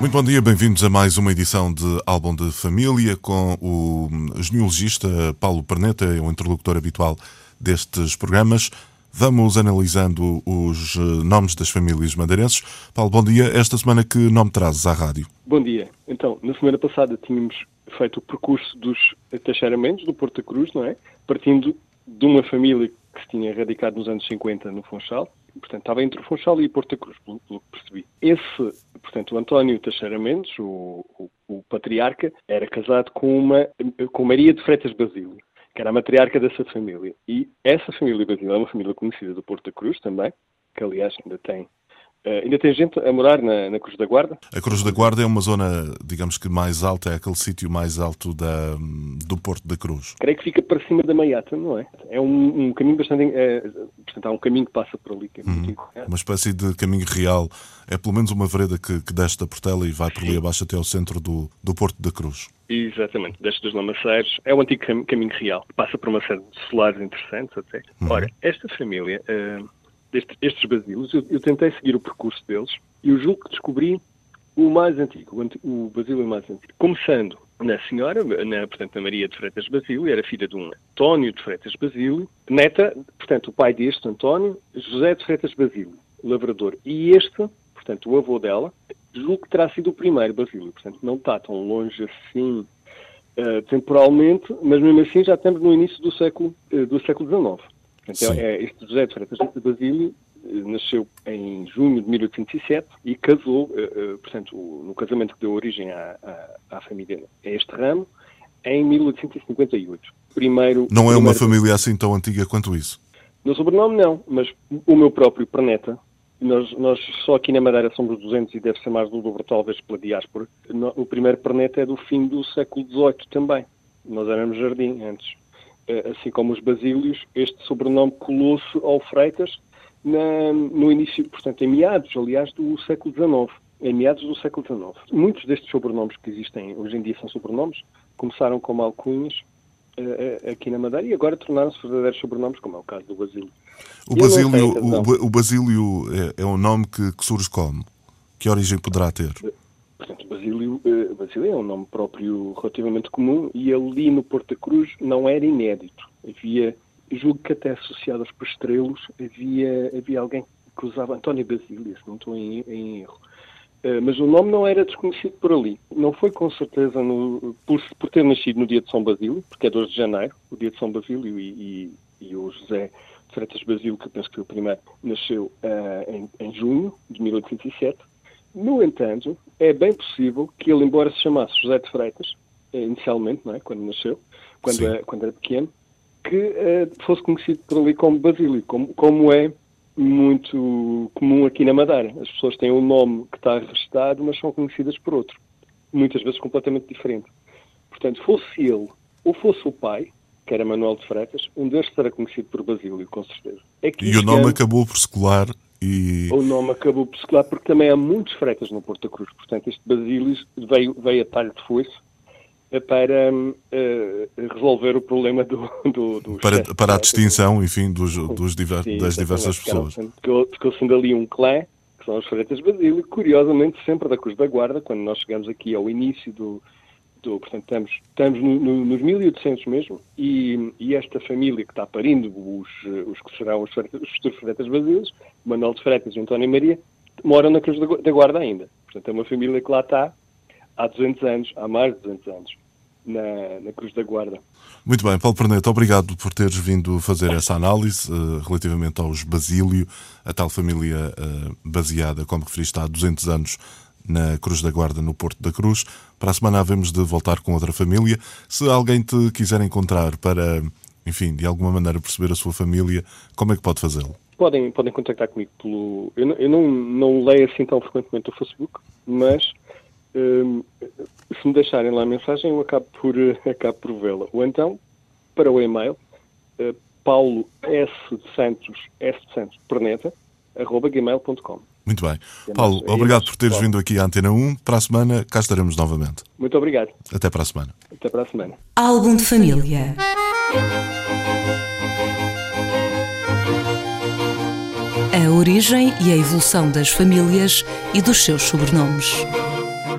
Muito bom dia, bem-vindos a mais uma edição de Álbum de Família com o genealogista Paulo Perneta, é o interlocutor habitual destes programas. Vamos analisando os nomes das famílias madeirenses. Paulo, bom dia. Esta semana que nome trazes à rádio? Bom dia. Então, na semana passada tínhamos feito o percurso dos Teixeiramentos, do Porto da Cruz, não é? Partindo de uma família que se tinha radicado nos anos 50 no Funchal, portanto estava entre o Funchal e Porto da Cruz, pelo, pelo que percebi. Esse, portanto, o António Teixeira Mendes, o, o, o, patriarca, era casado com uma com Maria de Freitas Basílio, que era a matriarca dessa família. E essa família Basílio é uma família conhecida do Porto da Cruz também, que aliás ainda tem Uh, ainda tem gente a morar na, na, Cruz da Guarda? A Cruz da Guarda é uma zona, digamos que mais alta, é aquele sítio mais alto da, do Porto da Cruz. Creio que fica para cima da Maiata, não é? É um, um caminho bastante. É, portanto, há um caminho que passa por ali, que é muito hum, Uma espécie de caminho real. É pelo menos uma vereda que, que desce da Portela e vai por ali abaixo até ao centro do, do Porto da Cruz. Exatamente, desce dos Lamaceiros. É o antigo caminho real. Passa por uma série de solares interessantes até. Uhum. Ora, esta família. Uh, destes, estes basilos, eu, eu, tentei seguir o percurso deles e eu julgo que descobri o mais antigo, o, o basílio mais antigo. Começando na senhora, na, portanto, na Maria de Freitas Basílio, era filha de um António de Freitas Basílio, neta, portanto, o pai deste, António, José de Freitas Basílio, lavrador. E este, portanto, o avô dela, julgo que terá sido o primeiro Basílio, portanto, não está tão longe assim uh, temporalmente, mas mesmo assim já estamos no início do século, uh, do século XIX. Então, é, este José de Freitas de Basílio eh, nasceu em junho de 1807 e casou, portanto, no casamento que deu origem à, à, à, família, a este ramo, em 1858. Primeiro, não é uma família assim tão antiga quanto isso? No sobrenome não, mas o meu próprio Perneta, nós, nós só aqui na Madeira somos 200 e deve ser mais do dobro talvez pela diáspora. O primeiro Perneta é do fim do século XVIII também. Nós éramos jardim antes. Eh, assim como os basílios, este sobrenome colou-se ao Freitas na, no início, portanto, em meados, aliás, do século XIX. Em meados do século XIX. Muitos destes sobrenomes que existem hoje em dia são sobrenomes, começaram como alcunhas aqui na Madeira e agora tornaram-se verdadeiros sobrenomes, como é o caso do Basílio. O Basílio, o, o Basílio é, é um nome que, que surge como? Que origem poderá ter? Portanto, Basílio, uh, Basílio é um nome próprio relativamente comum e ali no Porto da Cruz não era inédito. Havia, julgo que até associado aos pastrelos, havia, havia alguém que usava António Basílio, se não estou em, em erro. Uh, mas o nome não era desconhecido por ali. Não foi com certeza no, por, por, ter nascido no dia de São Basílio, porque é 2 de janeiro, o dia de São Basílio, e, e, e o José Freitas Basílio, que eu penso que foi o primeiro, nasceu uh, em, em junho de 1807 no entanto, é bem possível que ele, embora se chamasse José de Freitas, eh, inicialmente, não é? quando nasceu, quando, era, quando era pequeno, que uh, fosse conhecido por ali como Basílio, como, como é muito comum aqui na Madeira. As pessoas têm um nome que está registado, mas são conhecidas por outro, muitas vezes completamente diferente. Portanto, fosse ele ou fosse o pai, que era Manuel de Freitas, um deles será conhecido por Basílio, com certeza. É e o nome acabou por se colar e... O nome acabou por se colar porque também há muitos freitas no Porto da Cruz. Portanto, este Basílios veio, veio a talho de foice para uh, resolver o problema do... do, do para, para a distinção, enfim, dos, dos diver, Sim, das diversas pessoas. Ficou, ficou sendo ali um clã, que são os freitas Basílio, curiosamente sempre da Cruz da Guarda, quando nós chegamos aqui ao início do, do, portanto, estamos, estamos no, no, nos 1800 mesmo, e, e, esta família que está parindo os, os que serão os, os futuros Freitas Basilos, Manuel de Freitas e António Maria, moram na Cruz da Guarda ainda. Portanto, é uma família que lá está há 200 anos, há mais de 200 anos, na, na Cruz da Guarda. Muito bem, Paulo Perneta, obrigado por teres vindo fazer essa análise uh, relativamente aos Basílio, a tal família uh, baseada, como referiste, há 200 anos na Cruz da Guarda, no Porto da Cruz. Para a semana havemos de voltar com outra família. Se alguém te quiser encontrar para, enfim, de alguma maneira perceber a sua família, como é que pode fazê-lo? Podem, podem contactar comigo pelo. Eu, não, eu não, não leio assim tão frequentemente o Facebook, mas se me deixarem lá a mensagem, eu acabo por, acabo por vê-la. Ou então, para o e-mail, uh, paulo s de santos, s de santos, perneta, arroba gmail.com. Muito bem. Paulo, obrigado por teres vindo aqui à Antena 1. Para a semana, cá estaremos novamente. Muito obrigado. Até para a semana. Até para a semana. Álbum de família. A origem e a evolução das famílias e dos seus sobrenomes.